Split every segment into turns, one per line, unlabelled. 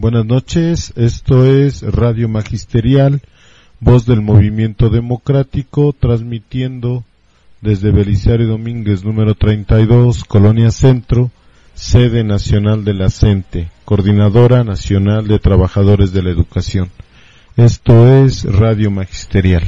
Buenas noches, esto es Radio Magisterial, voz del movimiento democrático, transmitiendo desde Belisario Domínguez número 32, Colonia Centro, sede nacional de la CENTE, Coordinadora Nacional de Trabajadores de la Educación. Esto es Radio Magisterial.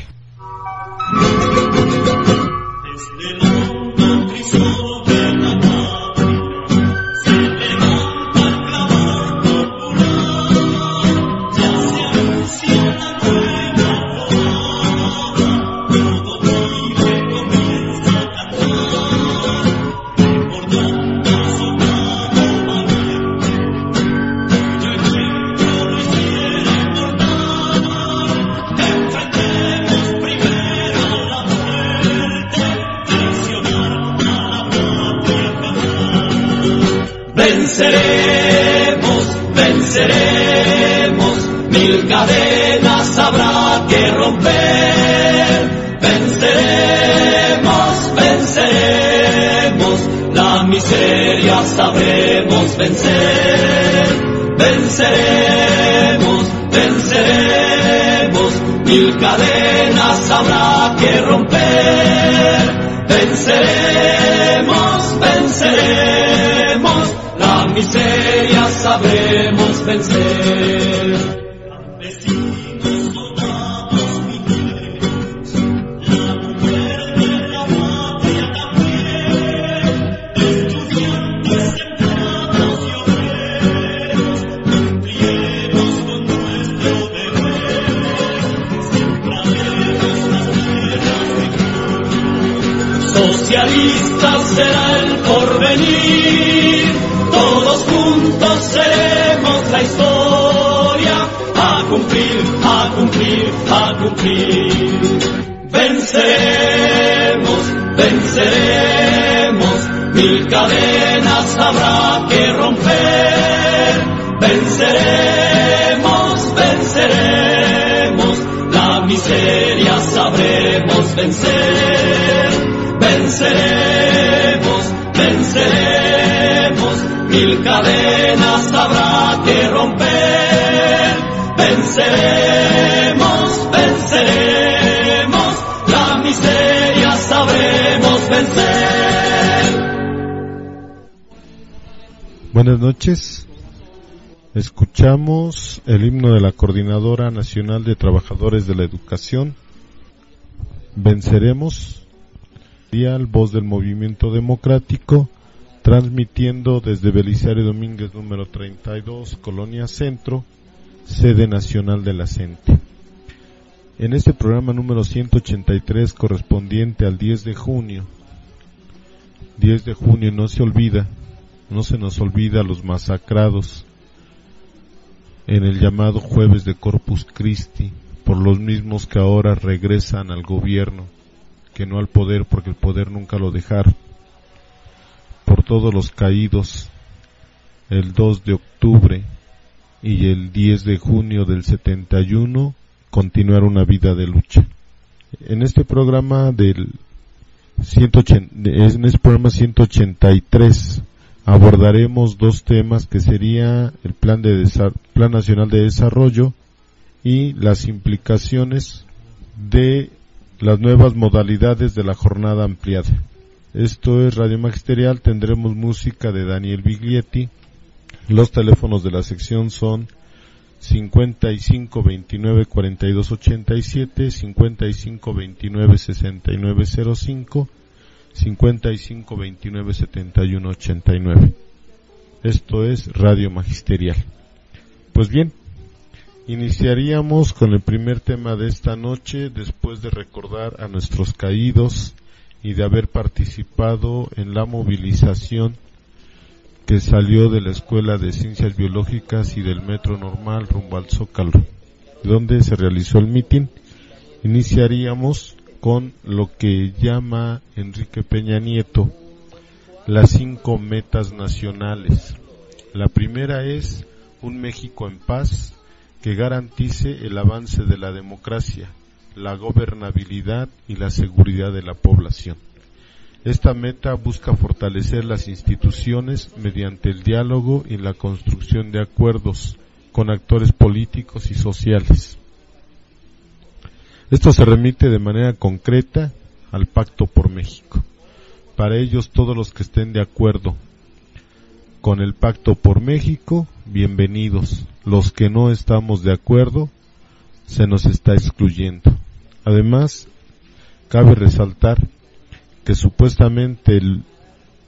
Venceremos, venceremos, mil cadenas habrá que romper. Venceremos, venceremos, la miseria sabremos vencer. Cumplir. Venceremos, venceremos, mil cadenas habrá que romper. Venceremos, venceremos, la miseria sabremos vencer. Venceremos, venceremos, mil cadenas habrá
Buenas noches. Escuchamos el himno de la Coordinadora Nacional de Trabajadores de la Educación. Venceremos. Dial, voz del movimiento democrático, transmitiendo desde Belisario Domínguez número 32, Colonia Centro, sede nacional de la CENTE. En este programa número 183 correspondiente al 10 de junio, 10 de junio no se olvida, no se nos olvida a los masacrados en el llamado jueves de Corpus Christi por los mismos que ahora regresan al gobierno, que no al poder porque el poder nunca lo dejaron, por todos los caídos el 2 de octubre y el 10 de junio del 71 continuar una vida de lucha. En este programa del 180, en este programa 183 abordaremos dos temas que sería el plan plan nacional de desarrollo y las implicaciones de las nuevas modalidades de la jornada ampliada. Esto es Radio Magisterial, tendremos música de Daniel Biglietti. Los teléfonos de la sección son 55 29 42 87, 55 29 69 05, 55 29 71 89. Esto es Radio Magisterial. Pues bien, iniciaríamos con el primer tema de esta noche después de recordar a nuestros caídos y de haber participado en la movilización que salió de la Escuela de Ciencias Biológicas y del Metro Normal rumbo al Zócalo, donde se realizó el mitin. Iniciaríamos con lo que llama Enrique Peña Nieto las cinco metas nacionales. La primera es un México en paz que garantice el avance de la democracia, la gobernabilidad y la seguridad de la población. Esta meta busca fortalecer las instituciones mediante el diálogo y la construcción de acuerdos con actores políticos y sociales. Esto se remite de manera concreta al Pacto por México. Para ellos todos los que estén de acuerdo con el Pacto por México, bienvenidos. Los que no estamos de acuerdo, se nos está excluyendo. Además, cabe resaltar que supuestamente el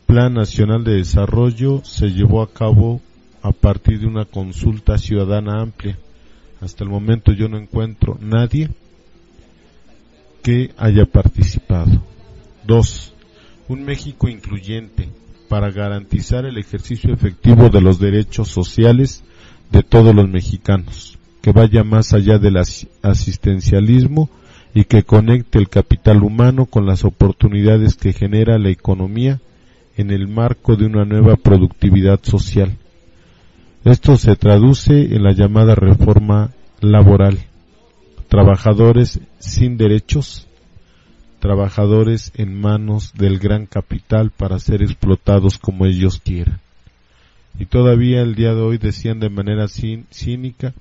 Plan Nacional de Desarrollo se llevó a cabo a partir de una consulta ciudadana amplia. Hasta el momento yo no encuentro nadie que haya participado. Dos, un México incluyente para garantizar el ejercicio efectivo de los derechos sociales de todos los mexicanos, que vaya más allá del asistencialismo y que conecte el capital humano con las oportunidades que genera la economía en el marco de una nueva productividad social. Esto se traduce en la llamada reforma laboral. Trabajadores sin derechos, trabajadores en manos del gran capital para ser explotados como ellos quieran. Y todavía el día de hoy decían de manera cínica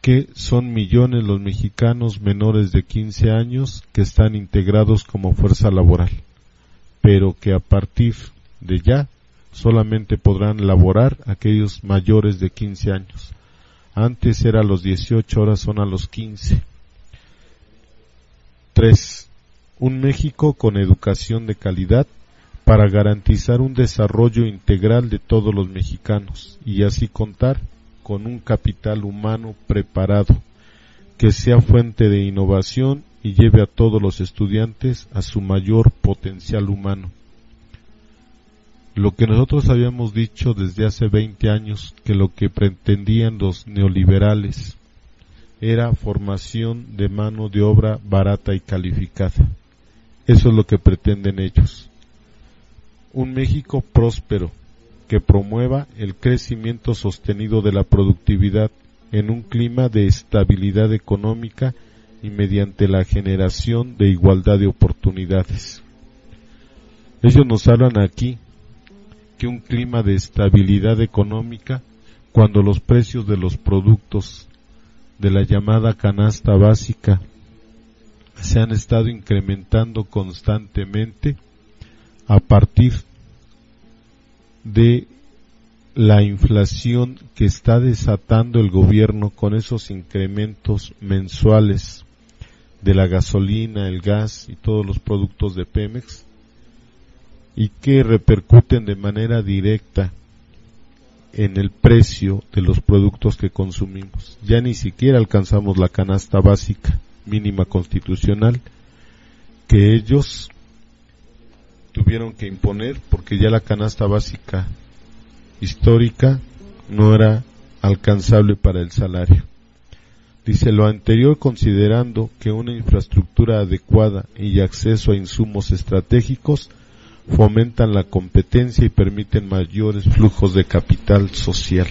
que son millones los mexicanos menores de 15 años que están integrados como fuerza laboral, pero que a partir de ya solamente podrán laborar aquellos mayores de 15 años. Antes era a los 18, ahora son a los 15. 3. Un México con educación de calidad para garantizar un desarrollo integral de todos los mexicanos y así contar con un capital humano preparado, que sea fuente de innovación y lleve a todos los estudiantes a su mayor potencial humano. Lo que nosotros habíamos dicho desde hace 20 años, que lo que pretendían los neoliberales era formación de mano de obra barata y calificada. Eso es lo que pretenden ellos. Un México próspero, que promueva el crecimiento sostenido de la productividad en un clima de estabilidad económica y mediante la generación de igualdad de oportunidades. Ellos nos hablan aquí que un clima de estabilidad económica cuando los precios de los productos de la llamada canasta básica se han estado incrementando constantemente a partir de la inflación que está desatando el gobierno con esos incrementos mensuales de la gasolina, el gas y todos los productos de Pemex y que repercuten de manera directa en el precio de los productos que consumimos. Ya ni siquiera alcanzamos la canasta básica mínima constitucional que ellos tuvieron que imponer porque ya la canasta básica histórica no era alcanzable para el salario. Dice lo anterior considerando que una infraestructura adecuada y acceso a insumos estratégicos fomentan la competencia y permiten mayores flujos de capital social.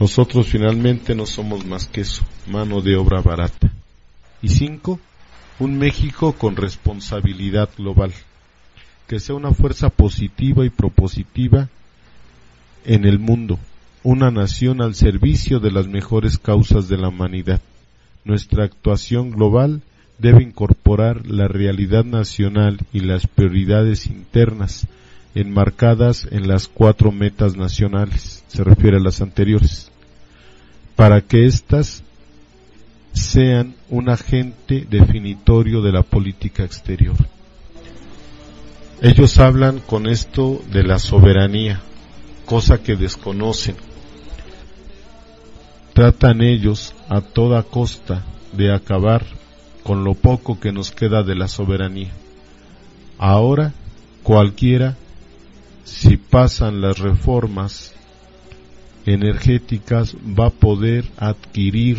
Nosotros finalmente no somos más que eso, mano de obra barata. Y cinco, un México con responsabilidad global que sea una fuerza positiva y propositiva en el mundo, una nación al servicio de las mejores causas de la humanidad. Nuestra actuación global debe incorporar la realidad nacional y las prioridades internas enmarcadas en las cuatro metas nacionales, se refiere a las anteriores, para que éstas sean un agente definitorio de la política exterior. Ellos hablan con esto de la soberanía, cosa que desconocen. Tratan ellos a toda costa de acabar con lo poco que nos queda de la soberanía. Ahora cualquiera si pasan las reformas energéticas, va a poder adquirir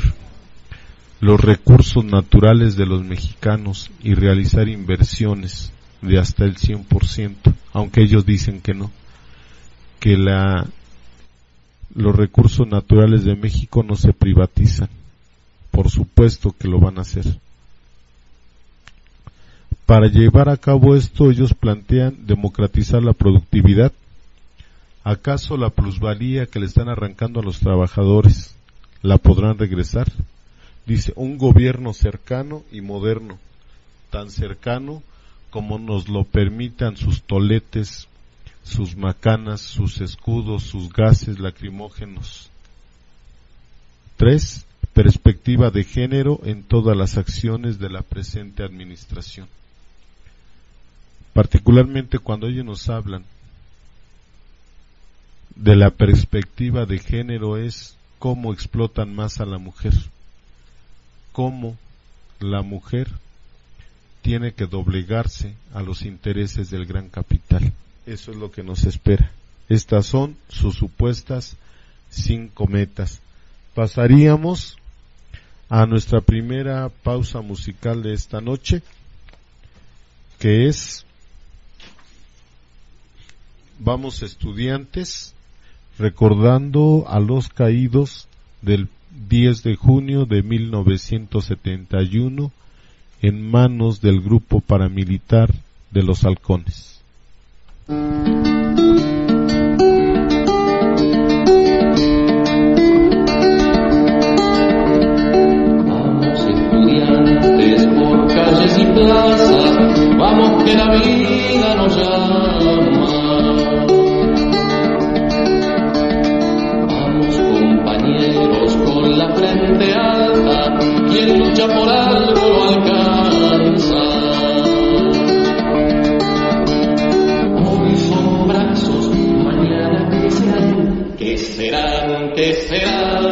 los recursos naturales de los mexicanos y realizar inversiones de hasta el 100%, aunque ellos dicen que no, que la, los recursos naturales de México no se privatizan. Por supuesto que lo van a hacer. Para llevar a cabo esto, ellos plantean democratizar la productividad. ¿Acaso la plusvalía que le están arrancando a los trabajadores la podrán regresar? Dice, un gobierno cercano y moderno, tan cercano como nos lo permitan sus toletes, sus macanas, sus escudos, sus gases lacrimógenos. Tres, perspectiva de género en todas las acciones de la presente administración particularmente cuando ellos nos hablan de la perspectiva de género es cómo explotan más a la mujer, cómo la mujer tiene que doblegarse a los intereses del gran capital. Eso es lo que nos espera. Estas son sus supuestas cinco metas. Pasaríamos a nuestra primera pausa musical de esta noche, que es vamos estudiantes recordando a los caídos del 10 de junio de 1971 en manos del grupo paramilitar de los halcones.
Vamos estudiantes por calles y plazas, vamos que la vida nos llama. Quien lucha por algo lo alcanza. Hoy son brazos, mañana que serán, que serán, que serán.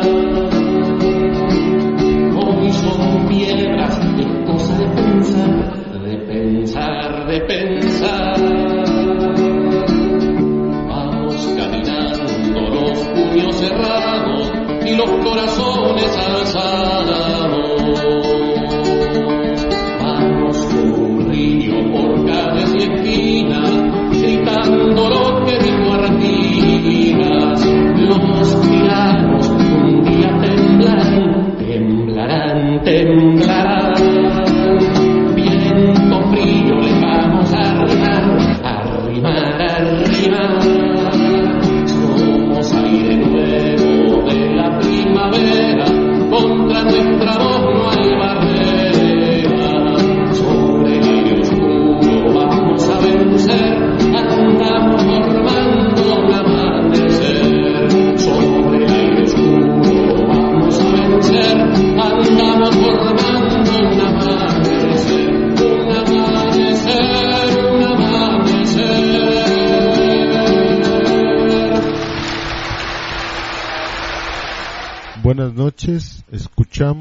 Hoy son piedras, es cosa de pensar, de pensar, de pensar. Vamos caminando los puños cerrados y los corazones alzados.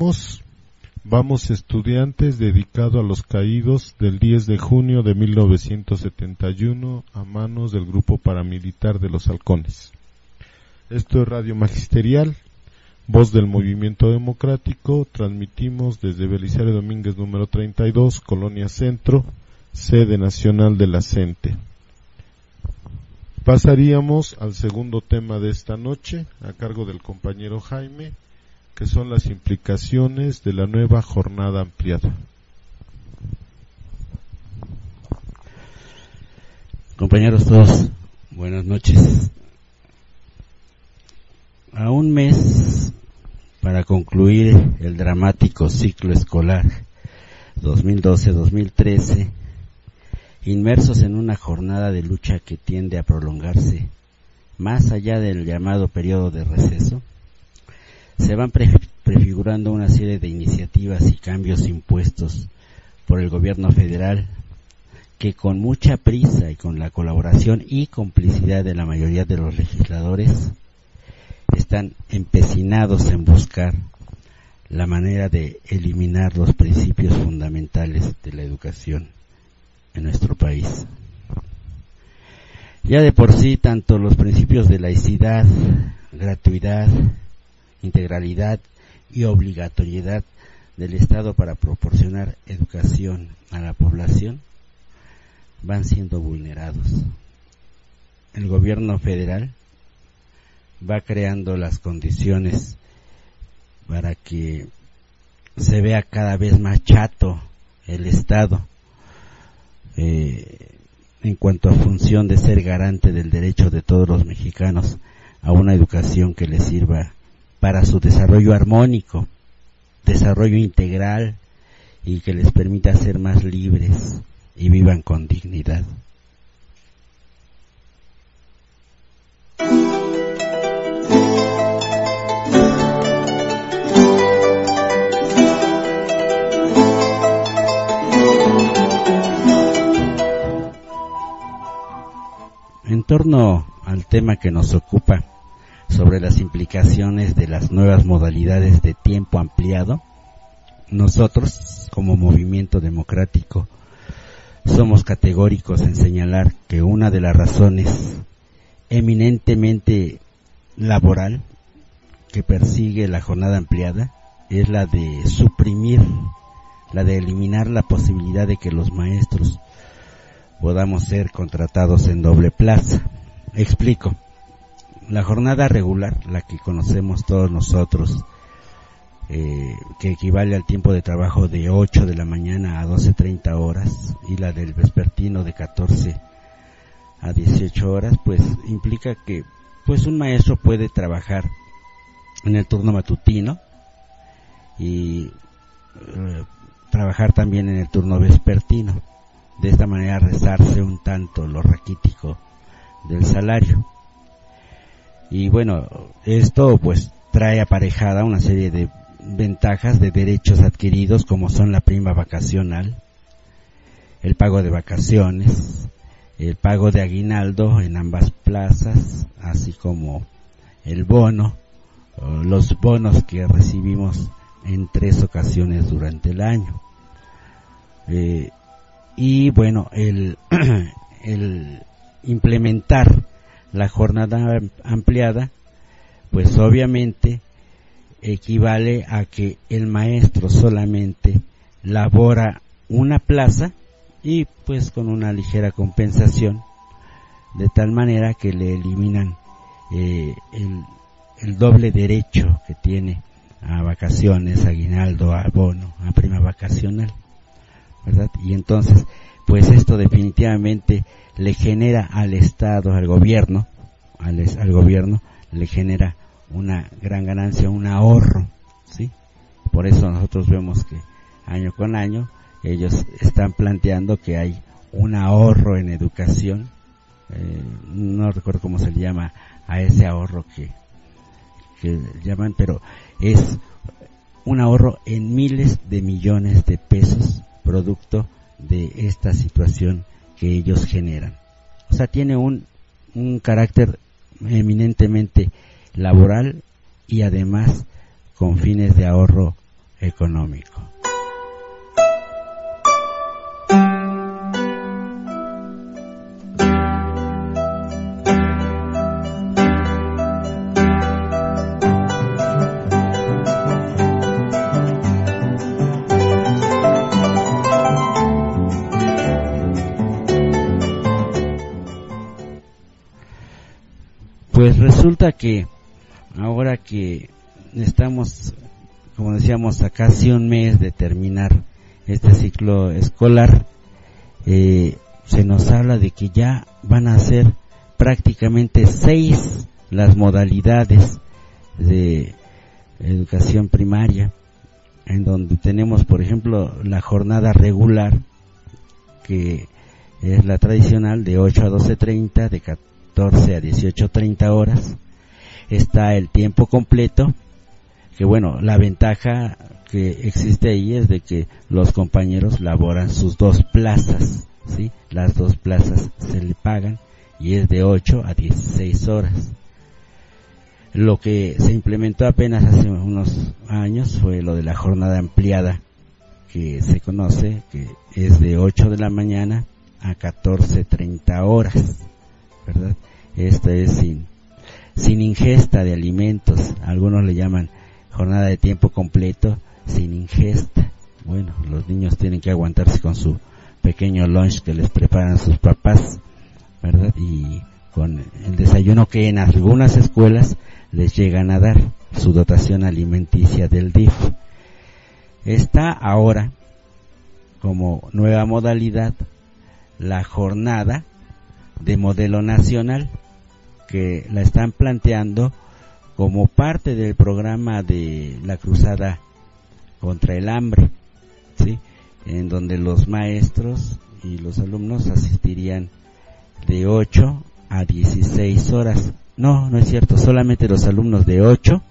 Escuchamos Vamos estudiantes dedicado a los caídos del 10 de junio de 1971 a manos del grupo paramilitar de los halcones. Esto es Radio Magisterial, voz del movimiento democrático, transmitimos desde Belisario Domínguez número 32, Colonia Centro, sede nacional de la CENTE. Pasaríamos al segundo tema de esta noche, a cargo del compañero Jaime, que son las implicaciones de la nueva jornada ampliada.
Compañeros todos, buenas noches. A un mes para concluir el dramático ciclo escolar 2012-2013, inmersos en una jornada de lucha que tiende a prolongarse más allá del llamado periodo de receso, se van pre- prefigurando una serie de iniciativas y cambios impuestos por el gobierno federal que con mucha prisa y con la colaboración y complicidad de la mayoría de los legisladores están empecinados en buscar la manera de eliminar los principios fundamentales de la educación en nuestro país. Ya de por sí, tanto los principios de laicidad, gratuidad, integralidad y obligatoriedad del Estado para proporcionar educación a la población van siendo vulnerados. El gobierno federal va creando las condiciones para que se vea cada vez más chato el Estado eh, en cuanto a función de ser garante del derecho de todos los mexicanos a una educación que les sirva para su desarrollo armónico, desarrollo integral y que les permita ser más libres y vivan con dignidad. En torno al tema que nos ocupa sobre las implicaciones de las nuevas modalidades de tiempo ampliado, nosotros, como movimiento democrático, somos categóricos en señalar que una de las razones eminentemente laboral que persigue la jornada ampliada es la de suprimir, la de eliminar la posibilidad de que los maestros podamos ser contratados en doble plaza. Explico. La jornada regular, la que conocemos todos nosotros, eh, que equivale al tiempo de trabajo de 8 de la mañana a 12.30 horas y la del vespertino de 14 a 18 horas, pues implica que pues un maestro puede trabajar en el turno matutino y eh, trabajar también en el turno vespertino de esta manera rezarse un tanto lo raquítico del salario. Y bueno, esto pues trae aparejada una serie de ventajas de derechos adquiridos como son la prima vacacional, el pago de vacaciones, el pago de aguinaldo en ambas plazas, así como el bono, los bonos que recibimos en tres ocasiones durante el año. Eh, y bueno, el, el implementar la jornada ampliada, pues obviamente equivale a que el maestro solamente labora una plaza y pues con una ligera compensación, de tal manera que le eliminan eh, el, el doble derecho que tiene a vacaciones, aguinaldo, a bono, a prima vacacional. ¿verdad? Y entonces, pues esto definitivamente le genera al Estado, al gobierno, al, al gobierno, le genera una gran ganancia, un ahorro, ¿sí? Por eso nosotros vemos que año con año ellos están planteando que hay un ahorro en educación, eh, no recuerdo cómo se le llama a ese ahorro que, que llaman, pero es un ahorro en miles de millones de pesos producto de esta situación que ellos generan. O sea, tiene un, un carácter eminentemente laboral y además con fines de ahorro económico. Que ahora que estamos, como decíamos, a casi un mes de terminar este ciclo escolar, eh, se nos habla de que ya van a ser prácticamente seis las modalidades de educación primaria, en donde tenemos, por ejemplo, la jornada regular, que es la tradicional de 8 a 12.30, de 14 a 18.30 horas. Está el tiempo completo, que bueno, la ventaja que existe ahí es de que los compañeros laboran sus dos plazas, ¿sí? Las dos plazas se le pagan y es de 8 a 16 horas. Lo que se implementó apenas hace unos años fue lo de la jornada ampliada, que se conoce que es de 8 de la mañana a 14.30 horas. ¿verdad? Esto es sin, sin ingesta de alimentos, algunos le llaman jornada de tiempo completo, sin ingesta. Bueno, los niños tienen que aguantarse con su pequeño lunch que les preparan sus papás, ¿verdad? Y con el desayuno que en algunas escuelas les llegan a dar, su dotación alimenticia del DIF. Está ahora como nueva modalidad la jornada de modelo nacional que la están planteando como parte del programa de la cruzada contra el hambre, ¿sí? en donde los maestros y los alumnos asistirían de 8 a 16 horas. No, no es cierto, solamente los alumnos de 8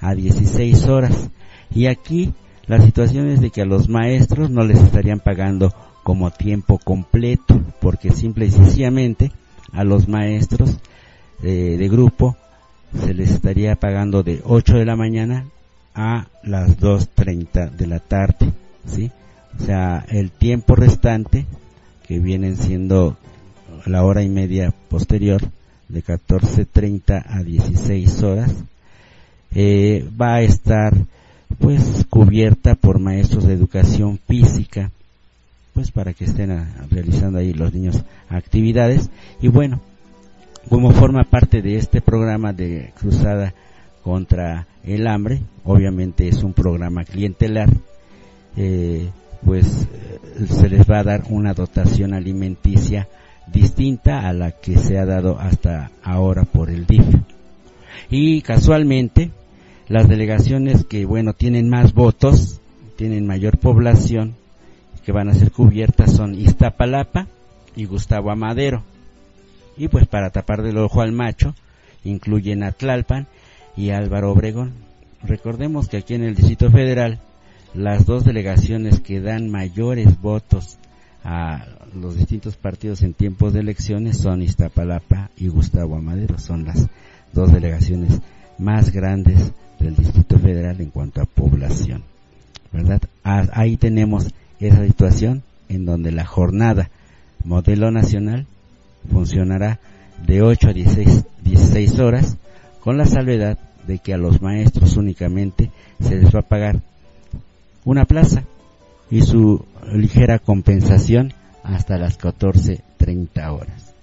a 16 horas. Y aquí la situación es de que a los maestros no les estarían pagando como tiempo completo, porque simple y sencillamente a los maestros eh, de grupo se les estaría pagando de 8 de la mañana a las 2.30 de la tarde, ¿sí? O sea, el tiempo restante, que vienen siendo la hora y media posterior, de 14.30 a 16 horas, eh, va a estar pues cubierta por maestros de educación física, pues para que estén realizando ahí los niños actividades y bueno, como forma parte de este programa de cruzada contra el hambre, obviamente es un programa clientelar, eh, pues eh, se les va a dar una dotación alimenticia distinta a la que se ha dado hasta ahora por el DIF. Y casualmente, las delegaciones que, bueno, tienen más votos, tienen mayor población, que van a ser cubiertas son Iztapalapa y Gustavo Amadero. Y pues para tapar del ojo al macho, incluyen Atlalpan y Álvaro Obregón. Recordemos que aquí en el Distrito Federal, las dos delegaciones que dan mayores votos a los distintos partidos en tiempos de elecciones son Iztapalapa y Gustavo Amadero. Son las dos delegaciones más grandes del Distrito Federal en cuanto a población. ¿Verdad? Ahí tenemos esa situación en donde la jornada modelo nacional funcionará de 8 a 16, 16 horas con la salvedad de que a los maestros únicamente se les va a pagar una plaza y su ligera compensación hasta las 14.30 horas.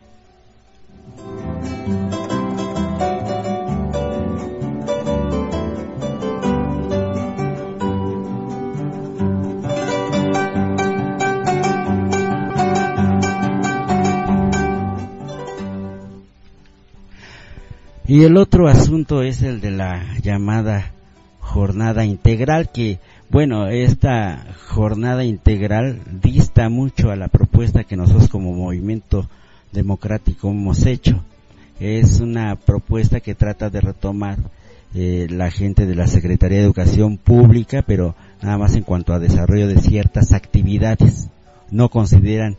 Y el otro asunto es el de la llamada jornada integral que bueno, esta jornada integral dista mucho a la propuesta que nosotros como movimiento democrático hemos hecho. Es una propuesta que trata de retomar eh, la gente de la Secretaría de Educación Pública, pero nada más en cuanto a desarrollo de ciertas actividades. No consideran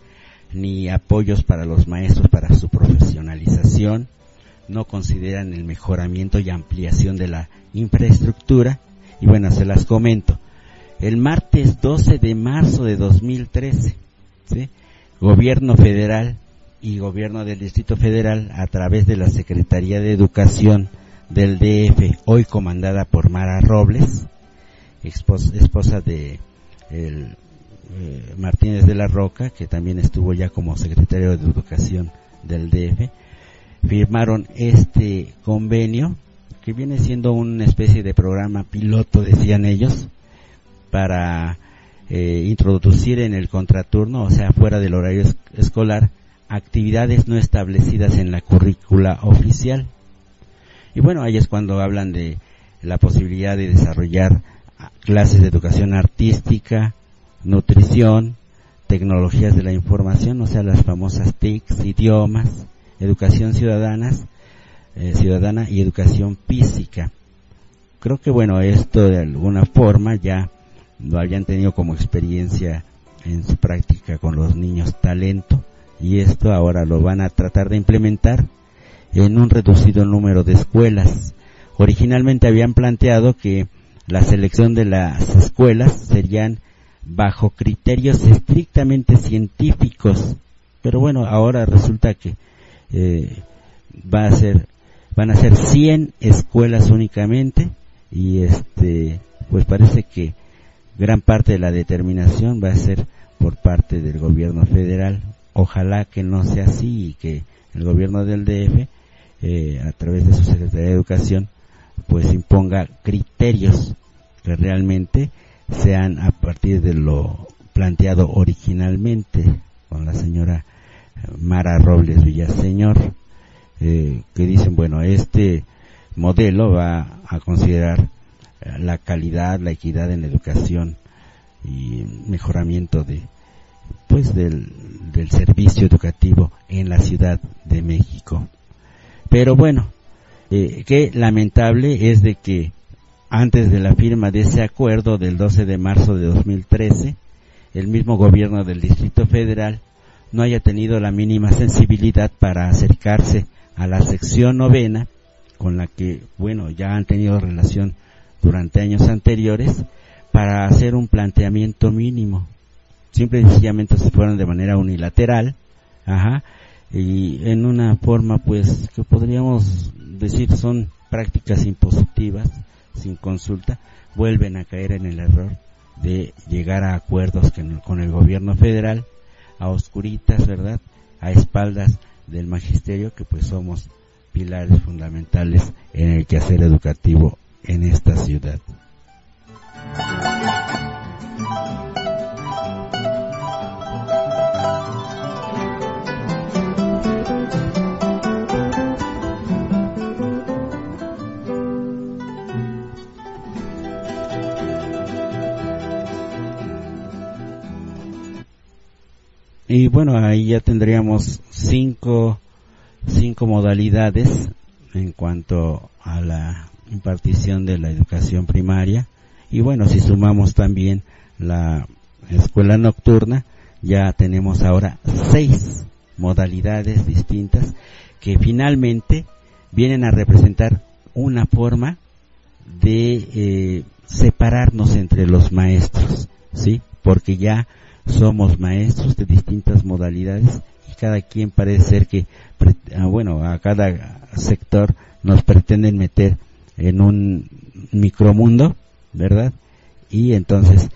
ni apoyos para los maestros para su profesionalización, no consideran el mejoramiento y ampliación de la infraestructura, y bueno, se las comento el martes 12 de marzo de 2013, ¿sí? Gobierno federal y gobierno del Distrito Federal a través de la Secretaría de Educación del DF, hoy comandada por Mara Robles, esposa, de eh, Martínez de la Roca, que también estuvo ya como secretario de Educación del DF, firmaron este convenio que viene siendo una especie de programa piloto, decían ellos, para eh, introducir en el contraturno, o sea, fuera del horario escolar, actividades no establecidas en la currícula oficial. Y bueno, ahí es cuando hablan de la posibilidad de desarrollar clases de educación artística, nutrición, tecnologías de la información, o sea, las famosas TICs, idiomas, educación ciudadanas, eh, ciudadana y educación física. Creo que bueno, esto de alguna forma ya lo habían tenido como experiencia en su práctica con los niños talento y esto ahora lo van a tratar de implementar en un reducido número de escuelas. Originalmente habían planteado que la selección de las escuelas serían bajo criterios estrictamente científicos, pero bueno, ahora resulta que eh, va a ser, van a ser 100 escuelas únicamente y este, pues parece que gran parte de la determinación va a ser por parte del gobierno federal. Ojalá que no sea así y que el gobierno del DF, eh, a través de su Secretaría de Educación, pues imponga criterios que realmente sean a partir de lo planteado originalmente con la señora Mara Robles Villaseñor, eh, que dicen, bueno, este modelo va a considerar la calidad, la equidad en la educación y mejoramiento de, pues del, del servicio educativo en la Ciudad de México. Pero bueno, eh, qué lamentable es de que antes de la firma de ese acuerdo del 12 de marzo de 2013, el mismo gobierno del Distrito Federal no haya tenido la mínima sensibilidad para acercarse a la sección novena, con la que, bueno, ya han tenido relación durante años anteriores, para hacer un planteamiento mínimo. Simple y sencillamente se fueron de manera unilateral, ajá, y en una forma pues que podríamos decir son prácticas impositivas, sin consulta, vuelven a caer en el error de llegar a acuerdos con el gobierno federal, a oscuritas, ¿verdad? A espaldas del magisterio, que pues somos pilares fundamentales en el quehacer educativo en esta ciudad. Y bueno, ahí ya tendríamos cinco, cinco modalidades en cuanto a la impartición de la educación primaria. Y bueno, si sumamos también la escuela nocturna, ya tenemos ahora seis modalidades distintas que finalmente vienen a representar una forma de eh, separarnos entre los maestros, ¿sí? Porque ya somos maestros de distintas modalidades y cada quien parece ser que, ah, bueno, a cada sector nos pretenden meter en un micromundo, ¿verdad? Y entonces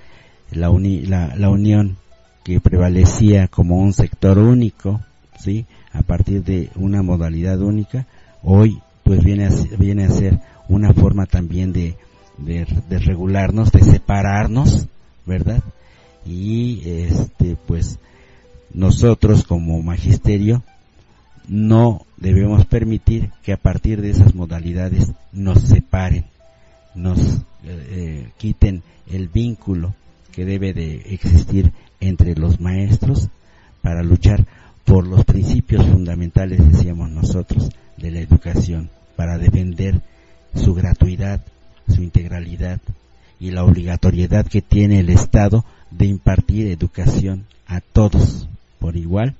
la, la, la unión que prevalecía como un sector único, ¿sí? A partir de una modalidad única, hoy pues viene a, viene a ser una forma también de, de, de regularnos, de separarnos, ¿verdad? Y este pues nosotros como magisterio no debemos permitir que a partir de esas modalidades nos separen, nos eh, eh, quiten el vínculo que debe de existir entre los maestros para luchar por los principios fundamentales, decíamos nosotros, de la educación, para defender su gratuidad, su integralidad y la obligatoriedad que tiene el Estado de impartir educación a todos por igual.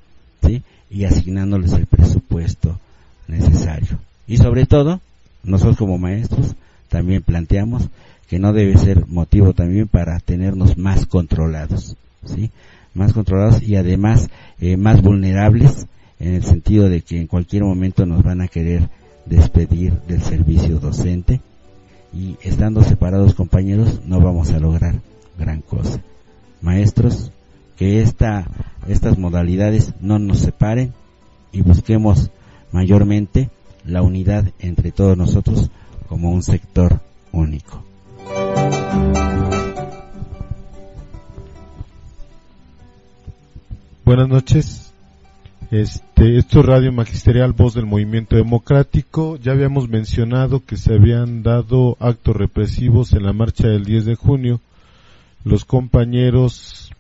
Y asignándoles el presupuesto necesario. Y sobre todo, nosotros como maestros también planteamos que no debe ser motivo también para tenernos más controlados, ¿sí? Más controlados y además eh, más vulnerables en el sentido de que en cualquier momento nos van a querer despedir del servicio docente y estando separados compañeros no vamos a lograr gran cosa maestros, que esta, estas modalidades no nos separen y busquemos mayormente la unidad entre todos nosotros como un sector único.
Buenas noches. Este, esto es Radio Magisterial Voz del Movimiento Democrático. Ya habíamos mencionado que se habían dado actos represivos en la marcha del 10 de junio los compañeros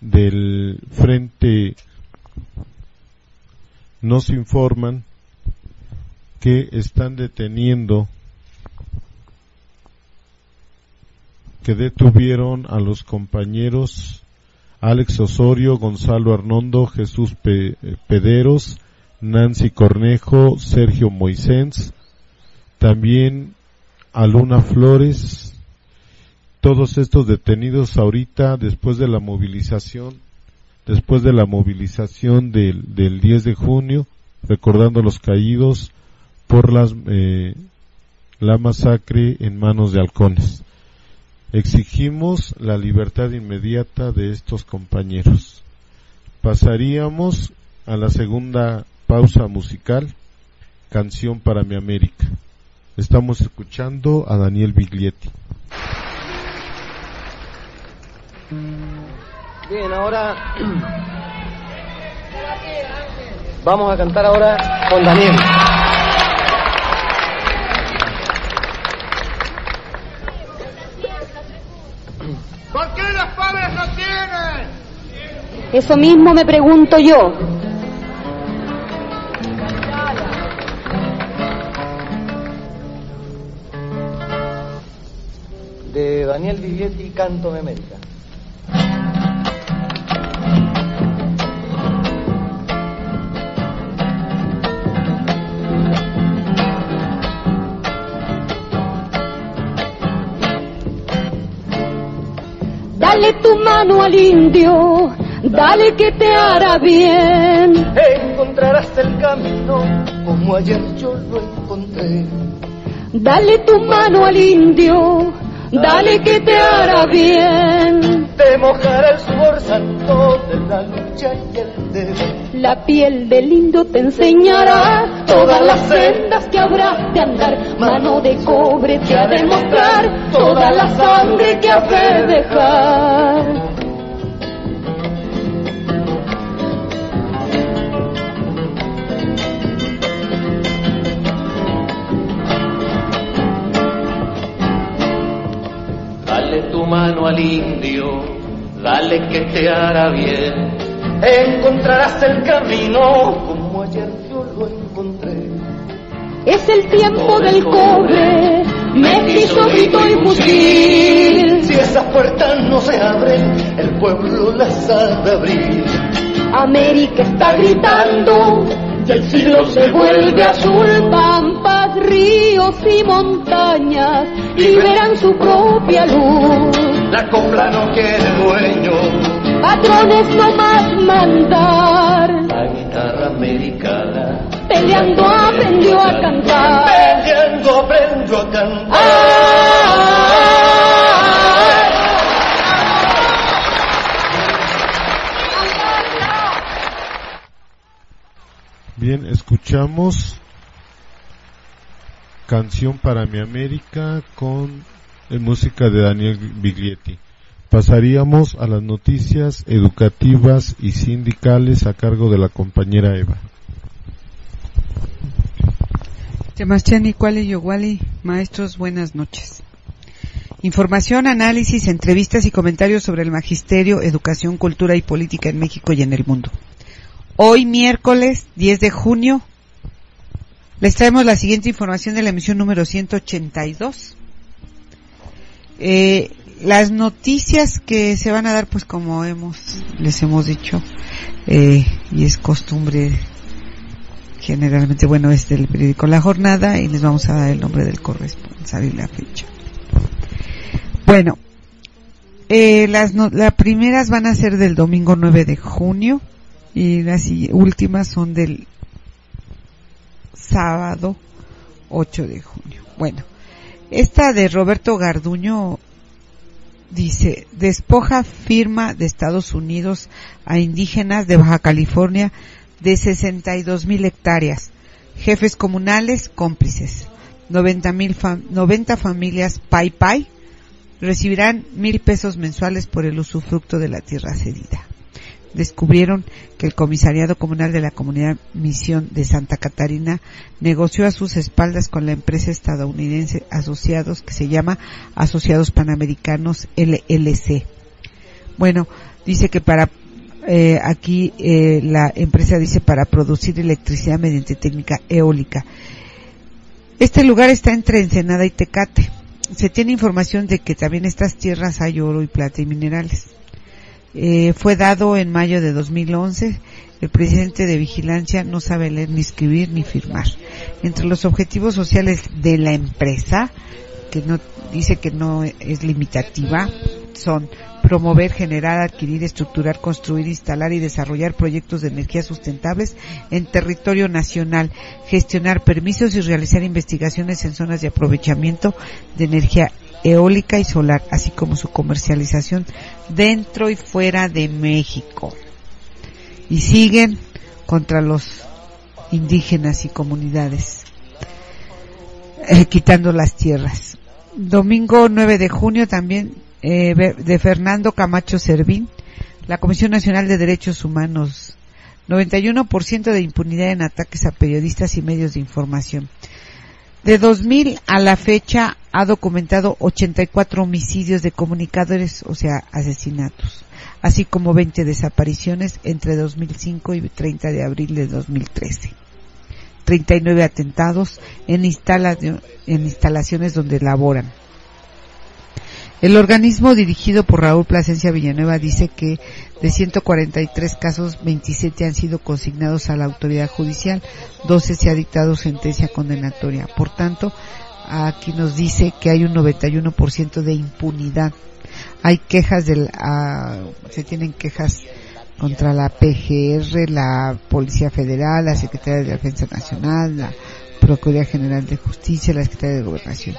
del frente nos informan que están deteniendo que detuvieron a los compañeros Alex Osorio, Gonzalo Arnondo, Jesús Pederos, Nancy Cornejo, Sergio Moisés, también a Luna Flores, todos estos detenidos ahorita después de la movilización, después de la movilización del, del 10 de junio, recordando los caídos por las, eh, la masacre en manos de halcones. Exigimos la libertad inmediata de estos compañeros. Pasaríamos a la segunda pausa musical, Canción para mi América. Estamos escuchando a Daniel Biglietti.
Bien, ahora vamos a cantar ahora con Daniel.
¿Por qué los pobres no tienen?
Eso mismo me pregunto yo.
De Daniel Biglietti, Canto de América.
Dale tu mano al indio, dale que te hará bien.
Encontrarás el camino como ayer yo lo encontré.
Dale tu mano al indio, dale que te hará bien.
Te mojará el sudor santo de la lucha y el deber.
La piel del indio te enseñará todas las sendas que habrá de andar. Mano de cobre te ha de mostrar toda la sangre que has de dejar.
Dale tu mano al indio, dale que te hará bien.
Encontrarás el camino como ayer yo lo encontré.
Es el tiempo del cobre, mestizo, grito y fusil.
Si esas puertas no se abren, el pueblo las ha de abrir.
América está gritando y el cielo se vuelve azul. Pampas, ríos y montañas liberan su propia luz.
La copla no quiere dueño,
Patrones no más mandar.
La guitarra americana
Peleando aprendió a cantar.
peleando aprendo a cantar.
¡Ay!
Bien, escuchamos Canción para mi América con eh, música de Daniel Biglietti. Pasaríamos a las noticias educativas y sindicales a cargo de la compañera Eva.
Yamachani, Kuali Yowali, maestros, buenas noches. Información, análisis, entrevistas y comentarios sobre el magisterio, educación, cultura y política en México y en el mundo. Hoy, miércoles 10 de junio, les traemos la siguiente información de la emisión número 182. Eh, las noticias que se van a dar, pues como hemos, les hemos dicho, eh, y es costumbre generalmente, bueno, es del periódico La Jornada y les vamos a dar el nombre del corresponsal y la fecha. Bueno, eh, las, no- las primeras van a ser del domingo 9 de junio y las últimas son del sábado 8 de junio. Bueno, esta de Roberto Garduño dice, despoja firma de Estados Unidos a indígenas de Baja California de 62 mil hectáreas, jefes comunales cómplices, 90, mil fam- 90 familias Pai Pai recibirán mil pesos mensuales por el usufructo de la tierra cedida. Descubrieron que el comisariado comunal de la comunidad Misión de Santa Catarina negoció a sus espaldas con la empresa estadounidense Asociados que se llama Asociados Panamericanos LLC. Bueno, dice que para eh, aquí eh, la empresa dice para producir electricidad mediante técnica eólica. Este lugar está entre Ensenada y Tecate. Se tiene información de que también estas tierras hay oro y plata y minerales. Eh, fue dado en mayo de 2011. El presidente de Vigilancia no sabe leer ni escribir ni firmar. Entre los objetivos sociales de la empresa, que no dice que no es limitativa, son promover, generar, adquirir, estructurar, construir, instalar y desarrollar proyectos de energía sustentables en territorio nacional, gestionar permisos y realizar investigaciones en zonas de aprovechamiento de energía eólica y solar, así como su comercialización dentro y fuera de México. Y siguen contra los indígenas y comunidades, eh, quitando las tierras. Domingo 9 de junio también eh, de Fernando Camacho Servín, la Comisión Nacional de Derechos Humanos, 91% de impunidad en ataques a periodistas y medios de información. De 2000 a la fecha ha documentado 84 homicidios de comunicadores, o sea, asesinatos, así como 20 desapariciones entre 2005 y 30 de abril de 2013. 39 atentados en, en instalaciones donde laboran. El organismo dirigido por Raúl Plasencia Villanueva dice que de 143 casos, 27 han sido consignados a la autoridad judicial, 12 se ha dictado sentencia condenatoria. Por tanto, aquí nos dice que hay un 91% de impunidad. Hay quejas del, se tienen quejas contra la PGR, la Policía Federal, la Secretaría de Defensa Nacional, la Procuraduría General de Justicia, la Secretaría de Gobernación.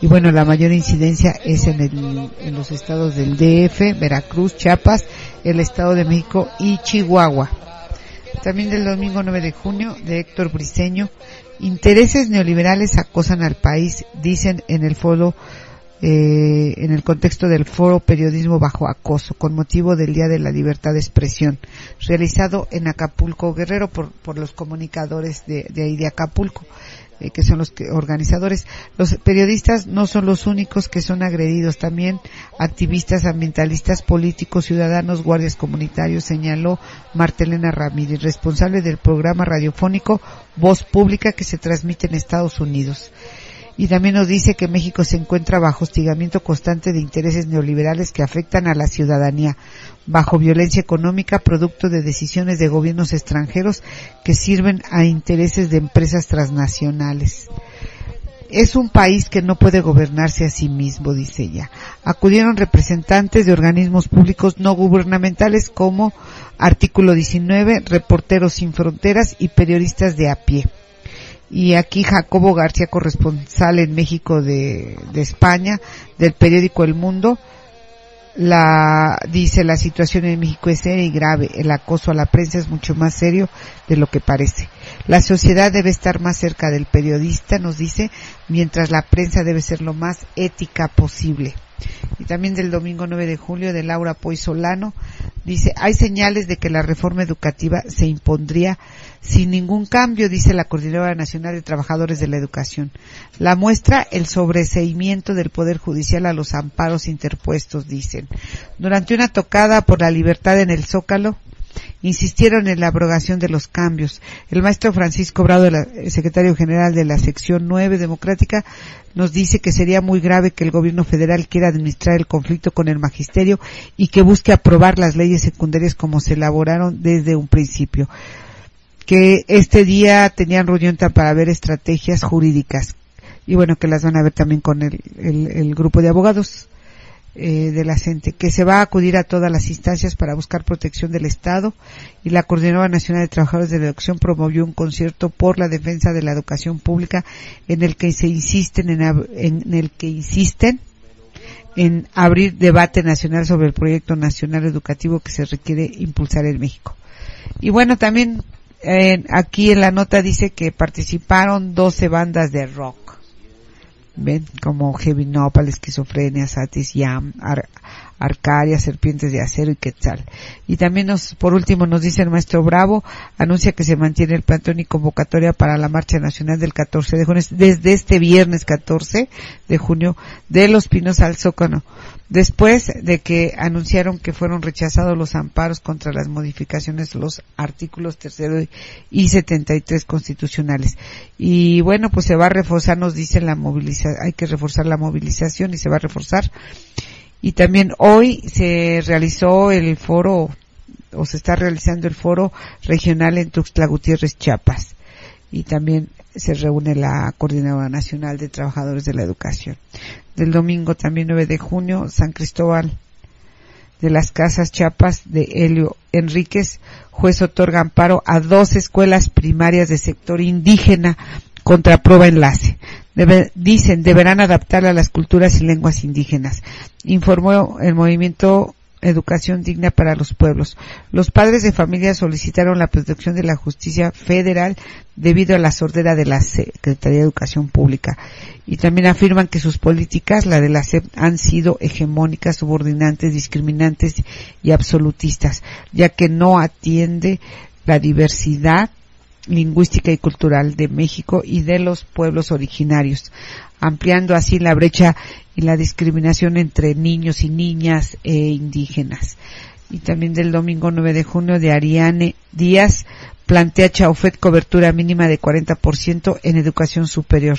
Y bueno, la mayor incidencia es en, el, en los estados del DF, Veracruz, Chiapas, el Estado de México y Chihuahua. También del domingo 9 de junio de Héctor Briceño, intereses neoliberales acosan al país, dicen en el foro eh, en el contexto del foro Periodismo bajo acoso, con motivo del Día de la Libertad de Expresión, realizado en Acapulco Guerrero por, por los comunicadores de, de ahí de Acapulco. Eh, que son los organizadores. Los periodistas no son los únicos que son agredidos, también activistas, ambientalistas, políticos, ciudadanos, guardias comunitarios, señaló Martelena Ramírez, responsable del programa radiofónico Voz Pública que se transmite en Estados Unidos y también nos dice que México se encuentra bajo hostigamiento constante de intereses neoliberales que afectan a la ciudadanía, bajo violencia económica producto de decisiones de gobiernos extranjeros que sirven a intereses de empresas transnacionales. Es un país que no puede gobernarse a sí mismo, dice ella. Acudieron representantes de organismos públicos no gubernamentales como Artículo 19, Reporteros sin Fronteras y periodistas de a pie y aquí Jacobo García, corresponsal en México de, de España, del periódico El Mundo, la, dice la situación en México es seria y grave, el acoso a la prensa es mucho más serio de lo que parece. La sociedad debe estar más cerca del periodista, nos dice, mientras la prensa debe ser lo más ética posible y también del domingo 9 de julio de Laura Poy Solano, dice, hay señales de que la reforma educativa se impondría sin ningún cambio, dice la Coordinadora Nacional de Trabajadores de la Educación. La muestra el sobreseimiento del Poder Judicial a los amparos interpuestos, dicen. Durante una tocada por la libertad en el Zócalo, insistieron en la abrogación de los cambios. El maestro Francisco Brado, el secretario general de la sección 9 democrática, nos dice que sería muy grave que el gobierno federal quiera administrar el conflicto con el magisterio y que busque aprobar las leyes secundarias como se elaboraron desde un principio. Que este día tenían reunión para ver estrategias jurídicas y bueno, que las van a ver también con el, el grupo de abogados eh, de la gente, que se va a acudir a todas las instancias para buscar protección del Estado y la Coordinadora Nacional de Trabajadores de la Educación promovió un concierto por la defensa de la educación pública en el que se insisten en, en el que insisten en abrir debate nacional sobre el proyecto nacional educativo que se requiere impulsar en México. Y bueno, también eh, aquí en la nota dice que participaron 12 bandas de rock ven como Heavy Nopal, Esquizofrenia, Satis, Yam, Arcaria, Serpientes de Acero y Quetzal. Y también nos, por último nos dice el maestro Bravo, anuncia que se mantiene el plantón y convocatoria para la marcha nacional del 14 de junio, desde este viernes 14 de junio de Los Pinos al Zócalo después de que anunciaron que fueron rechazados los amparos contra las modificaciones de los artículos tercero y 73 constitucionales. Y bueno, pues se va a reforzar, nos dicen la movilización, hay que reforzar la movilización y se va a reforzar. Y también hoy se realizó el foro, o se está realizando el foro regional en Tuxtla Gutiérrez, Chiapas. Y también se reúne la Coordinadora Nacional de Trabajadores de la Educación. Del domingo también 9 de junio, San Cristóbal de las Casas Chiapas de Helio Enríquez, juez otorga amparo a dos escuelas primarias de sector indígena contra prueba enlace. Dicen, deberán adaptar a las culturas y lenguas indígenas. Informó el movimiento Educación Digna para los Pueblos. Los padres de familia solicitaron la protección de la justicia federal debido a la sordera de la Secretaría de Educación Pública. Y también afirman que sus políticas, la de la SEP, han sido hegemónicas, subordinantes, discriminantes y absolutistas, ya que no atiende la diversidad lingüística y cultural de México y de los pueblos originarios, ampliando así la brecha y la discriminación entre niños y niñas e indígenas. Y también del domingo 9 de junio de Ariane Díaz plantea Chaufet cobertura mínima de 40% en educación superior.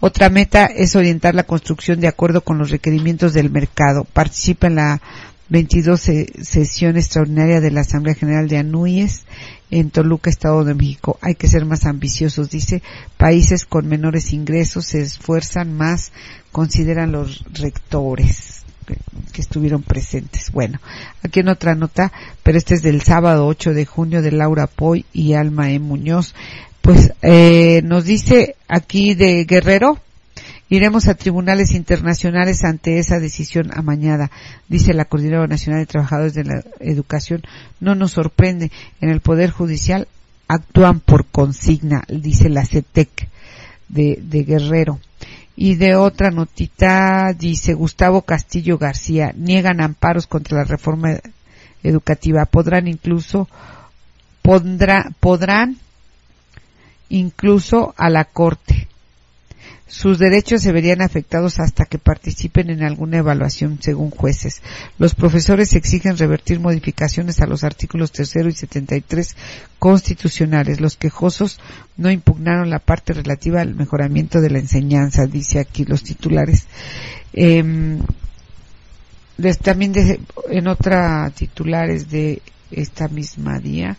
Otra meta es orientar la construcción de acuerdo con los requerimientos del mercado. Participa en la 22 se- sesión extraordinaria de la Asamblea General de Anúyes en Toluca, Estado de México. Hay que ser más ambiciosos, dice. Países con menores ingresos se esfuerzan más, consideran los rectores que, que estuvieron presentes. Bueno, aquí en otra nota, pero este es del sábado 8 de junio de Laura Poy y Alma E. Muñoz. Pues eh, nos dice aquí de Guerrero, Iremos a tribunales internacionales ante esa decisión amañada, dice la Coordinadora Nacional de Trabajadores de la Educación. No nos sorprende. En el Poder Judicial actúan por consigna, dice la CETEC de, de Guerrero. Y de otra notita dice Gustavo Castillo García, niegan amparos contra la reforma educativa. Podrán incluso, pondrá, podrán incluso a la Corte. Sus derechos se verían afectados hasta que participen en alguna evaluación, según jueces. Los profesores exigen revertir modificaciones a los artículos tercero y 73 constitucionales. Los quejosos no impugnaron la parte relativa al mejoramiento de la enseñanza, dice aquí los titulares. Em, también en otra titulares de esta misma día,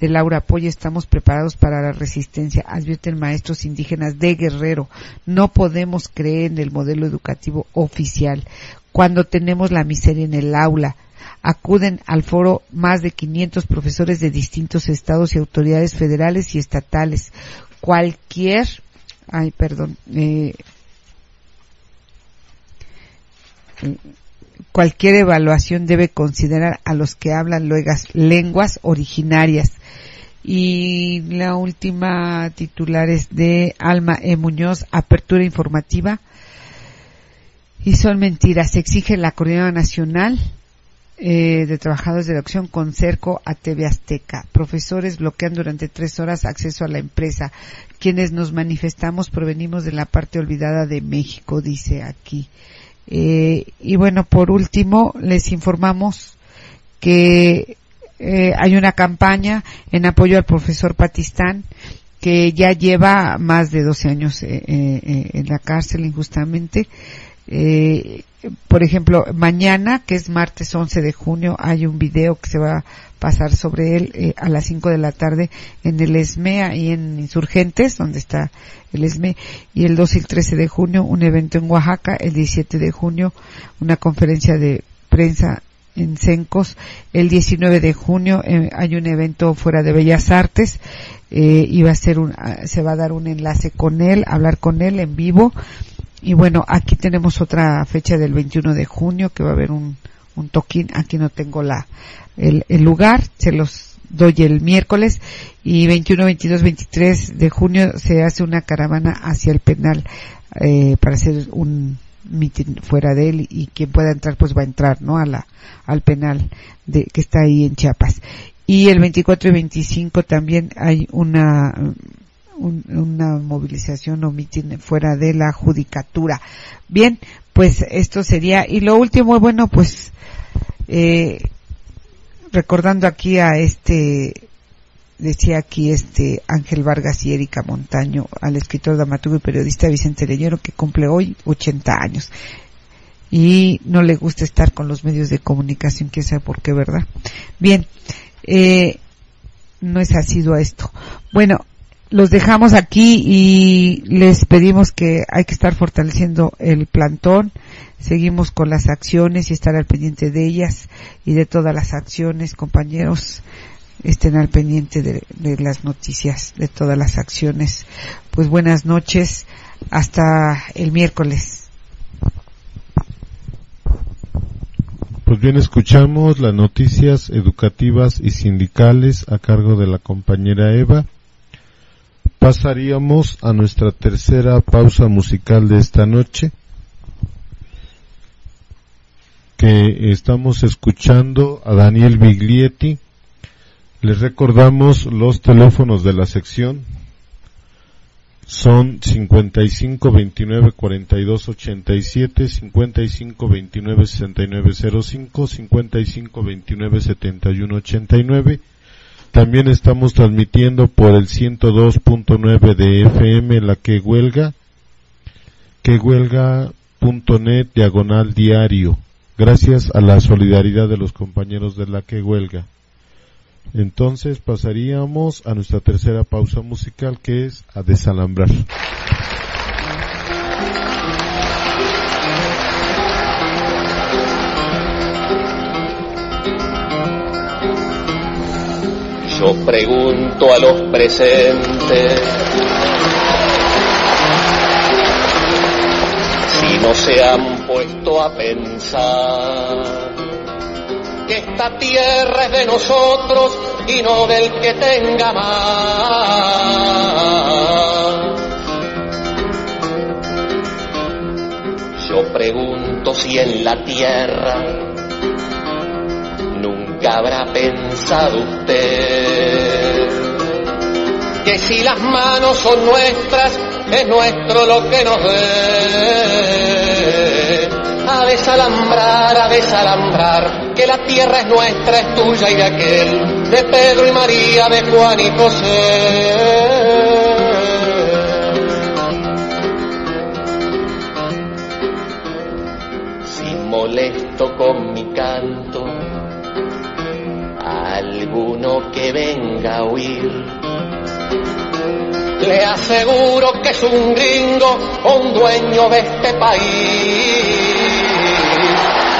de Laura Polla, estamos preparados para la resistencia, advierten maestros indígenas de Guerrero. No podemos creer en el modelo educativo oficial cuando tenemos la miseria en el aula. Acuden al foro más de 500 profesores de distintos estados y autoridades federales y estatales. Cualquier, ay, perdón, eh, cualquier evaluación debe considerar a los que hablan lenguas originarias. Y la última titular es de Alma E. Muñoz, apertura informativa. Y son mentiras. Se exige la Coordinadora Nacional eh, de Trabajadores de la Acción con cerco a TV Azteca. Profesores bloquean durante tres horas acceso a la empresa. Quienes nos manifestamos provenimos de la parte olvidada de México, dice aquí. Eh, y bueno, por último, les informamos que eh, hay una campaña en apoyo al profesor Patistán que ya lleva más de 12 años eh, eh, en la cárcel injustamente. Eh, por ejemplo, mañana, que es martes 11 de junio, hay un video que se va a pasar sobre él eh, a las 5 de la tarde en el ESMEA y en Insurgentes, donde está el ESME, y el 12 y el 13 de junio un evento en Oaxaca, el 17 de junio una conferencia de prensa en Cencos, el 19 de junio eh, hay un evento fuera de Bellas Artes, eh, y va a ser un, ah, se va a dar un enlace con él, hablar con él en vivo, y bueno, aquí tenemos otra fecha del 21 de junio que va a haber un, un toquín. Aquí no tengo la, el, el lugar, se los doy el miércoles. Y 21, 22, 23 de junio se hace una caravana hacia el penal, eh, para hacer un fuera de él y quien pueda entrar pues va a entrar, ¿no? A la, al penal de, que está ahí en Chiapas. Y el 24 y 25 también hay una, un- una movilización o mitin fuera de la judicatura. Bien, pues esto sería, y lo último, bueno, pues, eh, recordando aquí a este, decía aquí este Ángel Vargas y Erika Montaño, al escritor, dramaturgo y periodista Vicente Leñero, que cumple hoy 80 años. Y no le gusta estar con los medios de comunicación, quién sabe por qué, ¿verdad? Bien, eh, no es asiduo a esto. Bueno, los dejamos aquí y les pedimos que hay que estar fortaleciendo el plantón, Seguimos con las acciones y estar al pendiente de ellas y de todas las acciones, compañeros. Estén al pendiente de, de las noticias, de todas las acciones. Pues buenas noches. Hasta el miércoles.
Pues bien, escuchamos las noticias educativas y sindicales a cargo de la compañera Eva. Pasaríamos a nuestra tercera pausa musical de esta noche, que estamos escuchando a Daniel Biglietti. Les recordamos los teléfonos de la sección. Son 55 29 42 87, 55 29 69 05, 55 29 71 89. También estamos transmitiendo por el 102.9 de FM la que huelga, que huelga.net diagonal diario, gracias a la solidaridad de los compañeros de la que huelga. Entonces pasaríamos a nuestra tercera pausa musical que es a desalambrar.
Yo pregunto a los presentes si no se han puesto a pensar que esta tierra es de nosotros y no del que tenga más. Yo pregunto si en la tierra nunca habrá pensado usted que si las manos son nuestras, es nuestro lo que nos dé. A desalambrar, a desalambrar, que la tierra es nuestra, es tuya y de aquel, de Pedro y María, de Juan y José. Molesto con mi canto, alguno que venga a oír. Le aseguro que es un gringo un dueño de este país.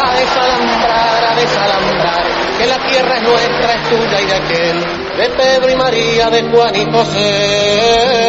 A desalambrar, a desalambrar, que la tierra es nuestra, es tuya y de aquel, de Pedro y María, de Juan y José.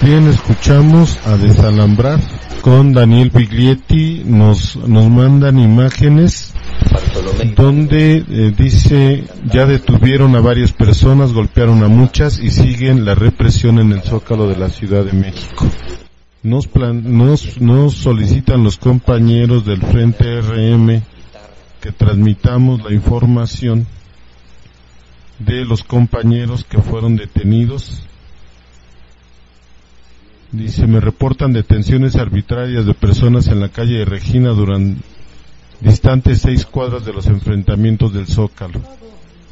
Bien, escuchamos a desalambrar con Daniel Biglietti, nos, nos mandan imágenes donde eh, dice ya detuvieron a varias personas, golpearon a muchas y siguen la represión en el zócalo de la Ciudad de México. Nos, plan- nos, nos solicitan los compañeros del Frente RM que transmitamos la información de los compañeros que fueron detenidos Dice, me reportan detenciones arbitrarias de personas en la calle de Regina durante distantes seis cuadras de los enfrentamientos del Zócalo.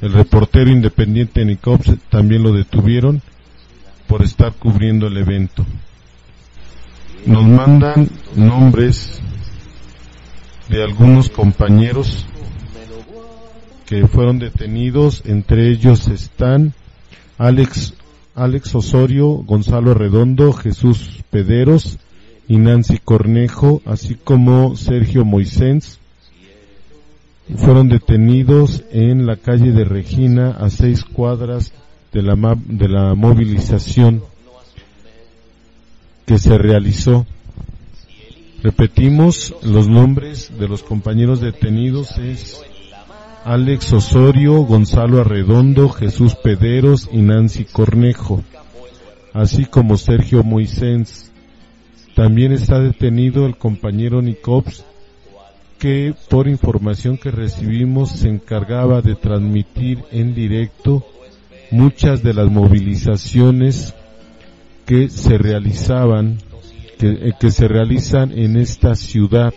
El reportero independiente Nicops también lo detuvieron por estar cubriendo el evento. Nos mandan nombres de algunos compañeros que fueron detenidos, entre ellos están Alex Alex Osorio, Gonzalo Redondo, Jesús Pederos y Nancy Cornejo, así como Sergio Moisés, fueron detenidos en la calle de Regina a seis cuadras de la, de la movilización que se realizó. Repetimos, los nombres de los compañeros detenidos es Alex Osorio, Gonzalo Arredondo, Jesús Pederos y Nancy Cornejo, así como Sergio Moisés. También está detenido el compañero Nicops, que por información que recibimos se encargaba de transmitir en directo muchas de las movilizaciones que se realizaban, que, eh, que se realizan en esta ciudad.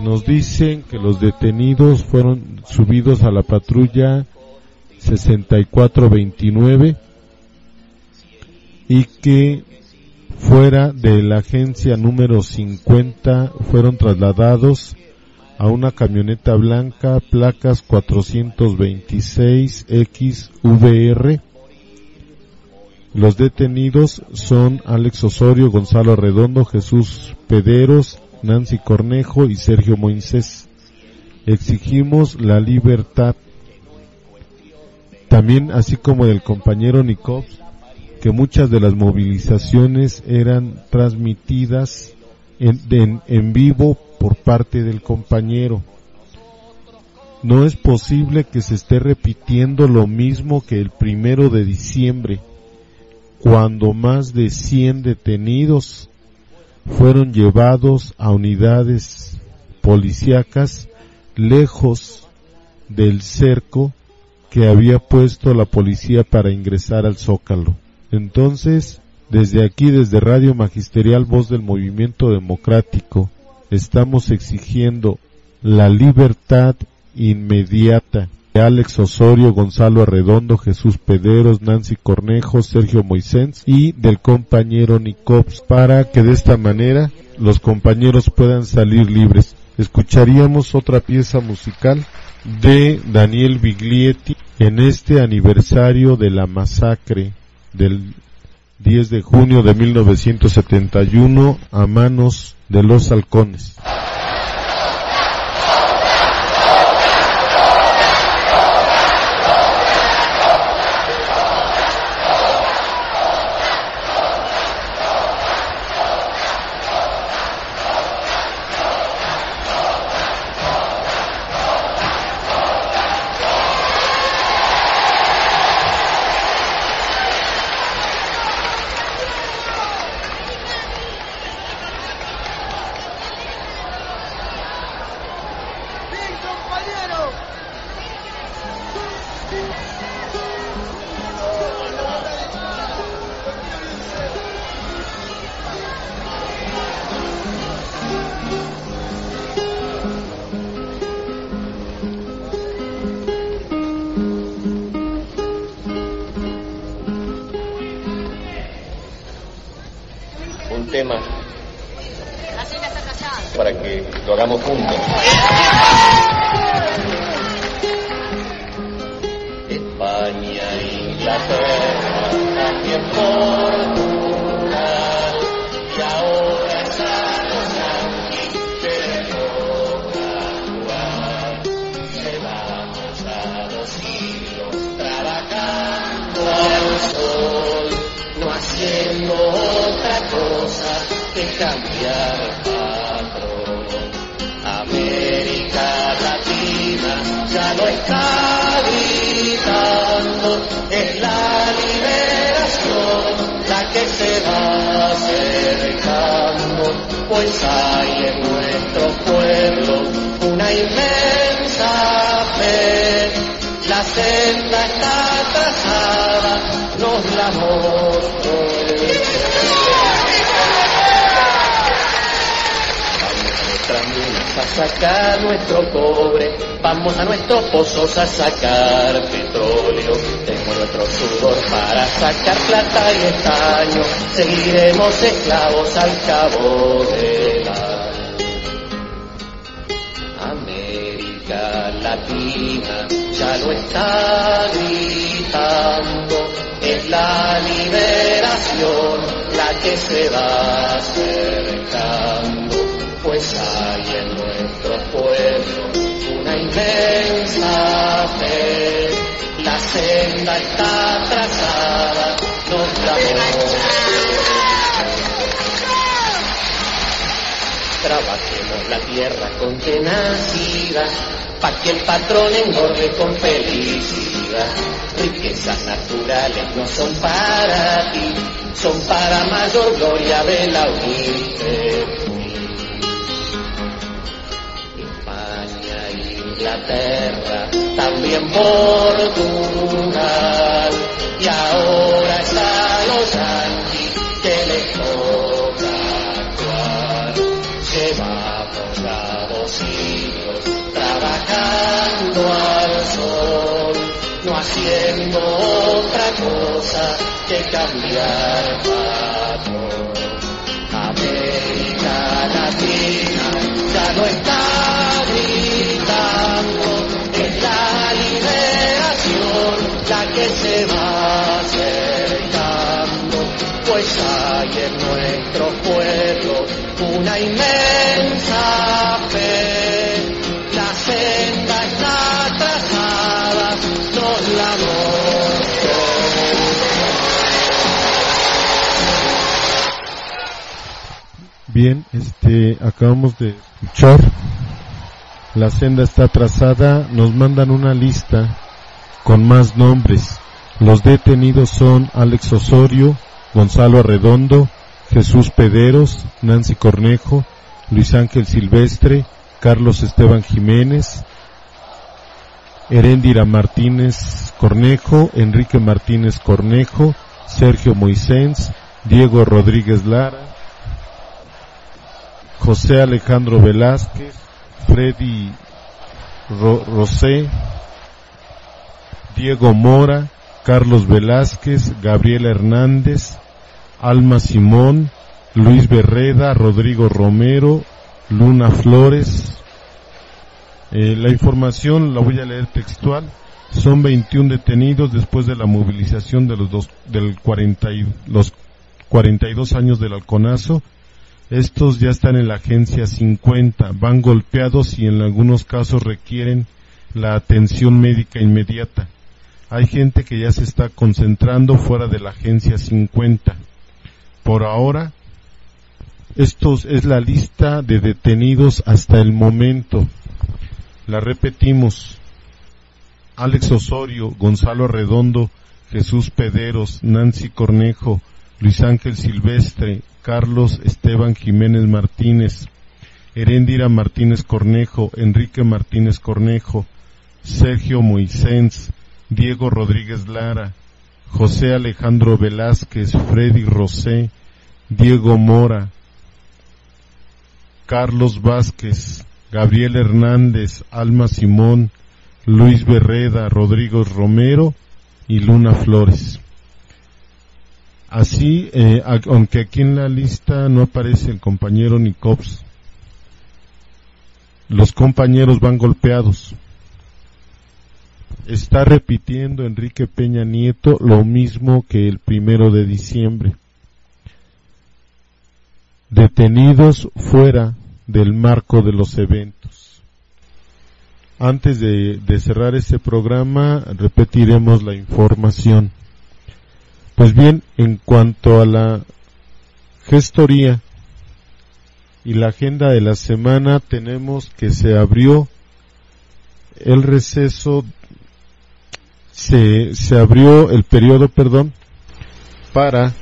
Nos dicen que los detenidos fueron subidos a la patrulla 6429 y que fuera de la agencia número 50 fueron trasladados a una camioneta blanca placas 426 XVR. Los detenidos son Alex Osorio, Gonzalo Redondo, Jesús Pederos, Nancy Cornejo y Sergio Moisés. Exigimos la libertad también así como del compañero Nikov, que muchas de las movilizaciones eran transmitidas en, en, vivo por parte del compañero. No es posible que se esté repitiendo lo mismo que el primero de diciembre, cuando más de 100 detenidos fueron llevados a unidades policíacas lejos del cerco que había puesto la policía para ingresar al Zócalo. Entonces, desde aquí, desde Radio Magisterial Voz del Movimiento Democrático, estamos exigiendo la libertad inmediata Alex Osorio, Gonzalo Arredondo, Jesús Pederos, Nancy Cornejo, Sergio Moisés y del compañero Nicops para que de esta manera los compañeros puedan salir libres. Escucharíamos otra pieza musical de Daniel Biglietti en este aniversario de la masacre del 10 de junio de 1971 a manos de los halcones.
A sacar petróleo, tenemos nuestro sudor para sacar plata y estaño, seguiremos esclavos al cabo de la América Latina. Ya lo está gritando, es la liberación la que se va acercando, pues hay en nuestro pueblo una inmensa la senda está trazada, nos clamó. Trabajé La tierra con tenacidad, pa' que el patrón engorde con felicidad. Riquezas naturales no son para ti, son para mayor gloria de la unidad. España, Inglaterra, también Portugal, y ahora es trabajando al sol, no haciendo otra cosa que cambiar patrón. América Latina ya no está gritando, es la liberación la que se va
Bien, este, acabamos de escuchar. La senda está trazada. Nos mandan una lista con más nombres. Los detenidos son Alex Osorio, Gonzalo Arredondo, Jesús Pederos, Nancy Cornejo, Luis Ángel Silvestre, Carlos Esteban Jiménez, Heréndira Martínez Cornejo, Enrique Martínez Cornejo, Sergio Moisés, Diego Rodríguez Lara, José Alejandro Velázquez, Freddy Ro- Rosé, Diego Mora, Carlos Velázquez, Gabriel Hernández, Alma Simón, Luis Berreda, Rodrigo Romero, Luna Flores. Eh, la información la voy a leer textual. Son 21 detenidos después de la movilización de los dos, del 40 y, los 42 años del halconazo. Estos ya están en la agencia 50, van golpeados y en algunos casos requieren la atención médica inmediata. Hay gente que ya se está concentrando fuera de la agencia 50. Por ahora, estos es la lista de detenidos hasta el momento. La repetimos. Alex Osorio, Gonzalo Redondo, Jesús Pederos, Nancy Cornejo, Luis Ángel Silvestre, Carlos Esteban Jiménez Martínez, Heréndira Martínez Cornejo, Enrique Martínez Cornejo, Sergio Moisés, Diego Rodríguez Lara, José Alejandro Velázquez, Freddy Rosé, Diego Mora, Carlos Vázquez, Gabriel Hernández, Alma Simón, Luis Berreda, Rodrigo Romero y Luna Flores. Así, eh, aunque aquí en la lista no aparece el compañero Nicops, los compañeros van golpeados. Está repitiendo Enrique Peña Nieto lo mismo que el primero de diciembre. Detenidos fuera del marco de los eventos. Antes de, de cerrar este programa, repetiremos la información. Pues bien, en cuanto a la gestoría y la agenda de la semana, tenemos que se abrió el receso, se, se abrió el periodo, perdón, para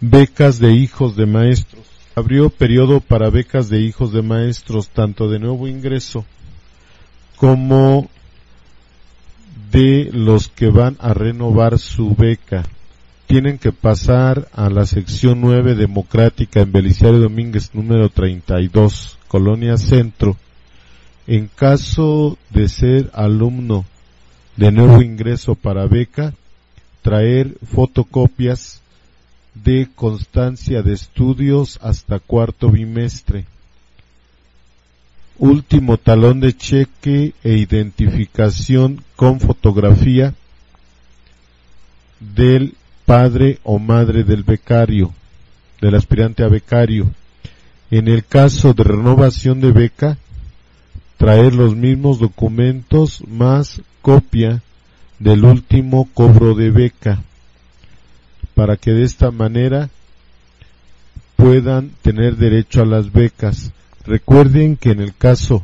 becas de hijos de maestros. Abrió periodo para becas de hijos de maestros, tanto de nuevo ingreso como de los que van a renovar su beca. Tienen que pasar a la sección 9 democrática en Belisario Domínguez número 32, Colonia Centro. En caso de ser alumno de nuevo ingreso para beca, traer fotocopias de constancia de estudios hasta cuarto bimestre. Último talón de cheque e identificación con fotografía del padre o madre del becario, del aspirante a becario. En el caso de renovación de beca, traer los mismos documentos más copia del último cobro de beca para que de esta manera puedan tener derecho a las becas. Recuerden que en el caso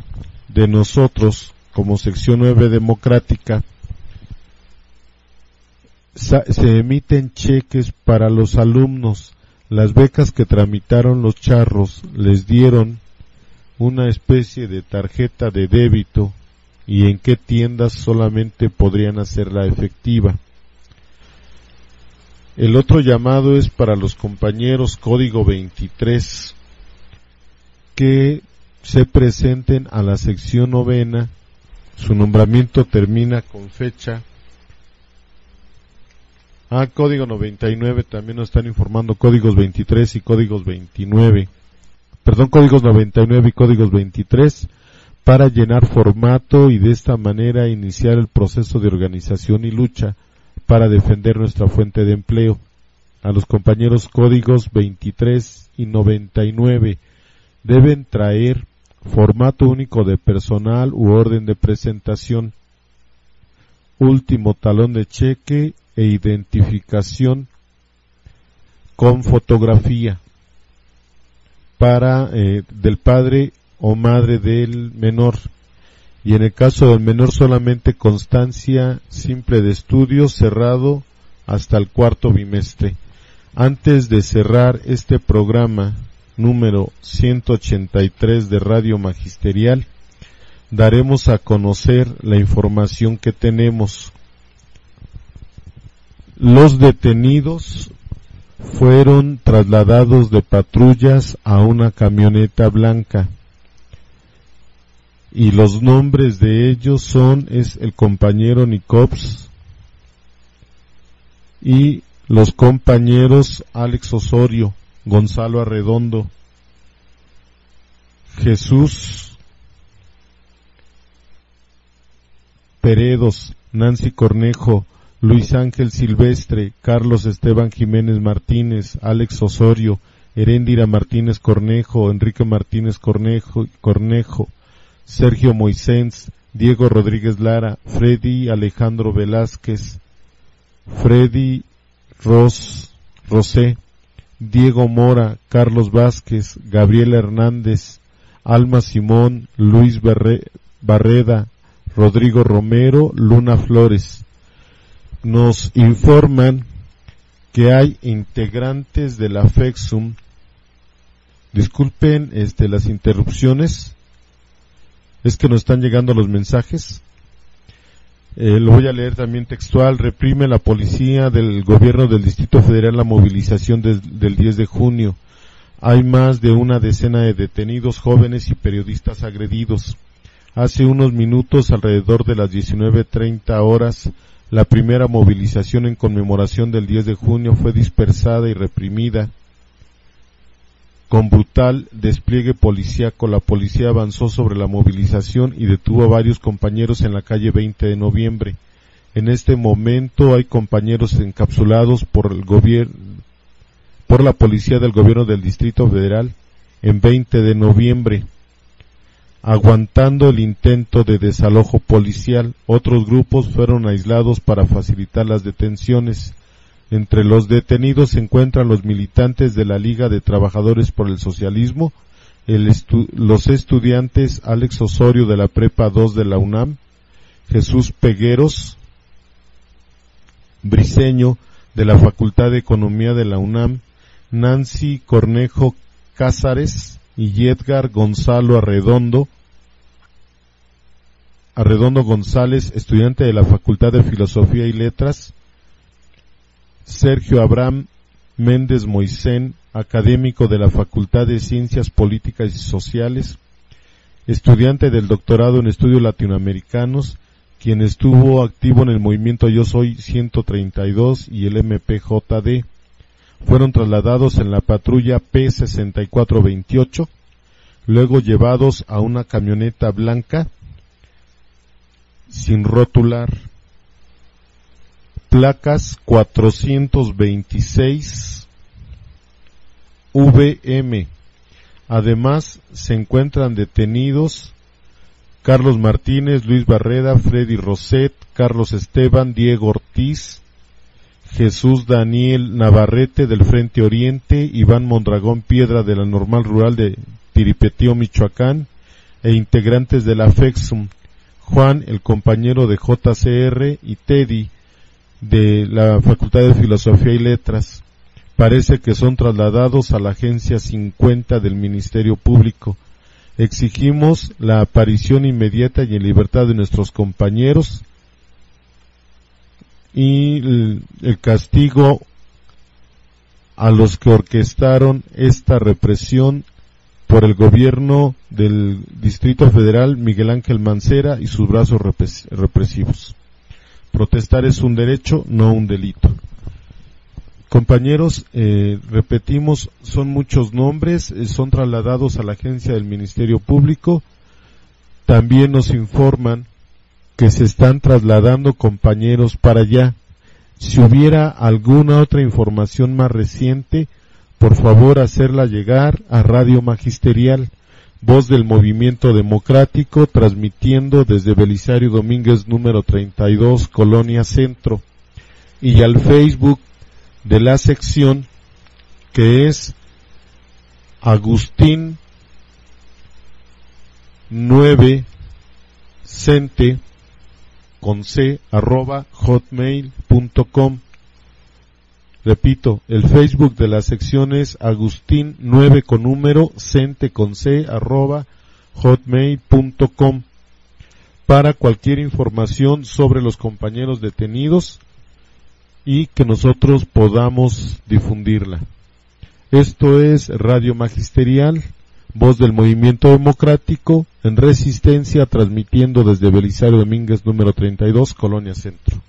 de nosotros, como sección 9 democrática, se emiten cheques para los alumnos. Las becas que tramitaron los charros les dieron una especie de tarjeta de débito y en qué tiendas solamente podrían hacerla efectiva. El otro llamado es para los compañeros código 23 que se presenten a la sección novena. Su nombramiento termina con fecha. Ah, código 99 también nos están informando códigos 23 y códigos 29. Perdón, códigos 99 y códigos 23 para llenar formato y de esta manera iniciar el proceso de organización y lucha para defender nuestra fuente de empleo. A los compañeros códigos 23 y 99 deben traer formato único de personal u orden de presentación, último talón de cheque e identificación con fotografía para eh, del padre o madre del menor y en el caso del menor solamente constancia simple de estudio cerrado hasta el cuarto bimestre. Antes de cerrar este programa número 183 de Radio Magisterial, daremos a conocer la información que tenemos. Los detenidos fueron trasladados de patrullas a una camioneta blanca. Y los nombres de ellos son es el compañero Nicops y los compañeros Alex Osorio, Gonzalo Arredondo, Jesús Peredos, Nancy Cornejo, Luis Ángel Silvestre, Carlos Esteban Jiménez Martínez, Alex Osorio, Heréndira Martínez Cornejo, Enrique Martínez Cornejo, Cornejo, Sergio Moisés, Diego Rodríguez Lara, Freddy Alejandro Velázquez, Freddy Ros, Rosé, Diego Mora, Carlos Vázquez, Gabriel Hernández, Alma Simón, Luis Barreda, Rodrigo Romero, Luna Flores. Nos informan que hay integrantes de la FEXUM. Disculpen este, las interrupciones es que nos están llegando los mensajes. Eh, lo voy a leer también textual. Reprime la policía del gobierno del Distrito Federal la movilización del 10 de junio. Hay más de una decena de detenidos jóvenes y periodistas agredidos. Hace unos minutos, alrededor de las 19.30 horas, la primera movilización en conmemoración del 10 de junio fue dispersada y reprimida con brutal despliegue policíaco, la policía avanzó sobre la movilización y detuvo a varios compañeros en la calle 20 de noviembre. En este momento hay compañeros encapsulados por el gobierno, por la policía del gobierno del Distrito Federal en 20 de noviembre, aguantando el intento de desalojo policial. Otros grupos fueron aislados para facilitar las detenciones. Entre los detenidos se encuentran los militantes de la Liga de Trabajadores por el Socialismo, los estudiantes Alex Osorio de la Prepa 2 de la UNAM, Jesús Pegueros, Briseño de la Facultad de Economía de la UNAM, Nancy Cornejo Cázares y Edgar Gonzalo Arredondo, Arredondo González, estudiante de la Facultad de Filosofía y Letras, Sergio Abraham Méndez Moisén, académico de la Facultad de Ciencias Políticas y Sociales, estudiante del doctorado en estudios latinoamericanos, quien estuvo activo en el movimiento Yo Soy 132 y el MPJD, fueron trasladados en la patrulla P6428, luego llevados a una camioneta blanca sin rotular placas 426 VM. Además, se encuentran detenidos Carlos Martínez, Luis Barreda, Freddy Roset, Carlos Esteban, Diego Ortiz, Jesús Daniel Navarrete del Frente Oriente, Iván Mondragón Piedra de la Normal Rural de Tiripetío, Michoacán, e integrantes de la FEXUM, Juan, el compañero de JCR, y Teddy, de la Facultad de Filosofía y Letras. Parece que son trasladados a la Agencia 50 del Ministerio Público. Exigimos la aparición inmediata y en libertad de nuestros compañeros y el, castigo a los que orquestaron esta represión por el gobierno del Distrito Federal Miguel Ángel Mancera y sus brazos represivos. Protestar es un derecho, no un delito. Compañeros, eh, repetimos, son muchos nombres, eh, son trasladados a la agencia del Ministerio Público. También nos informan que se están trasladando compañeros para allá. Si hubiera alguna otra información más reciente, por favor hacerla llegar a Radio Magisterial, voz del movimiento democrático, transmitiendo desde Belisario Domínguez número 32, Colonia Centro, y al Facebook de la sección que es Agustín 9 cente con c arroba hotmail.com Repito, el Facebook de la sección es Agustín 9 con número cente con c arroba hotmail.com para cualquier información sobre los compañeros detenidos y que nosotros podamos difundirla. Esto es Radio Magisterial, voz del movimiento democrático en resistencia, transmitiendo desde Belisario Domínguez número 32, Colonia Centro.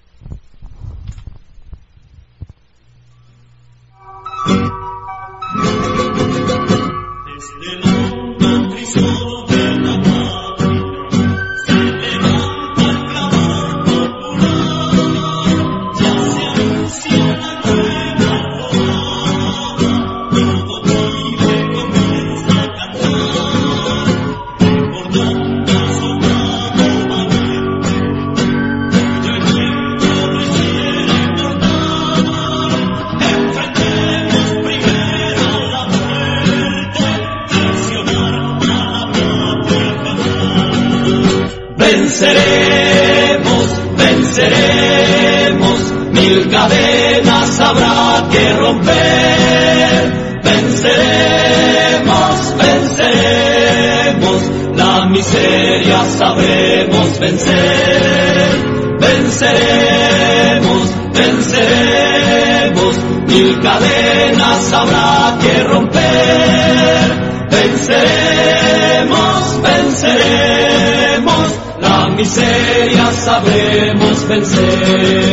Miseria sabremos vencer.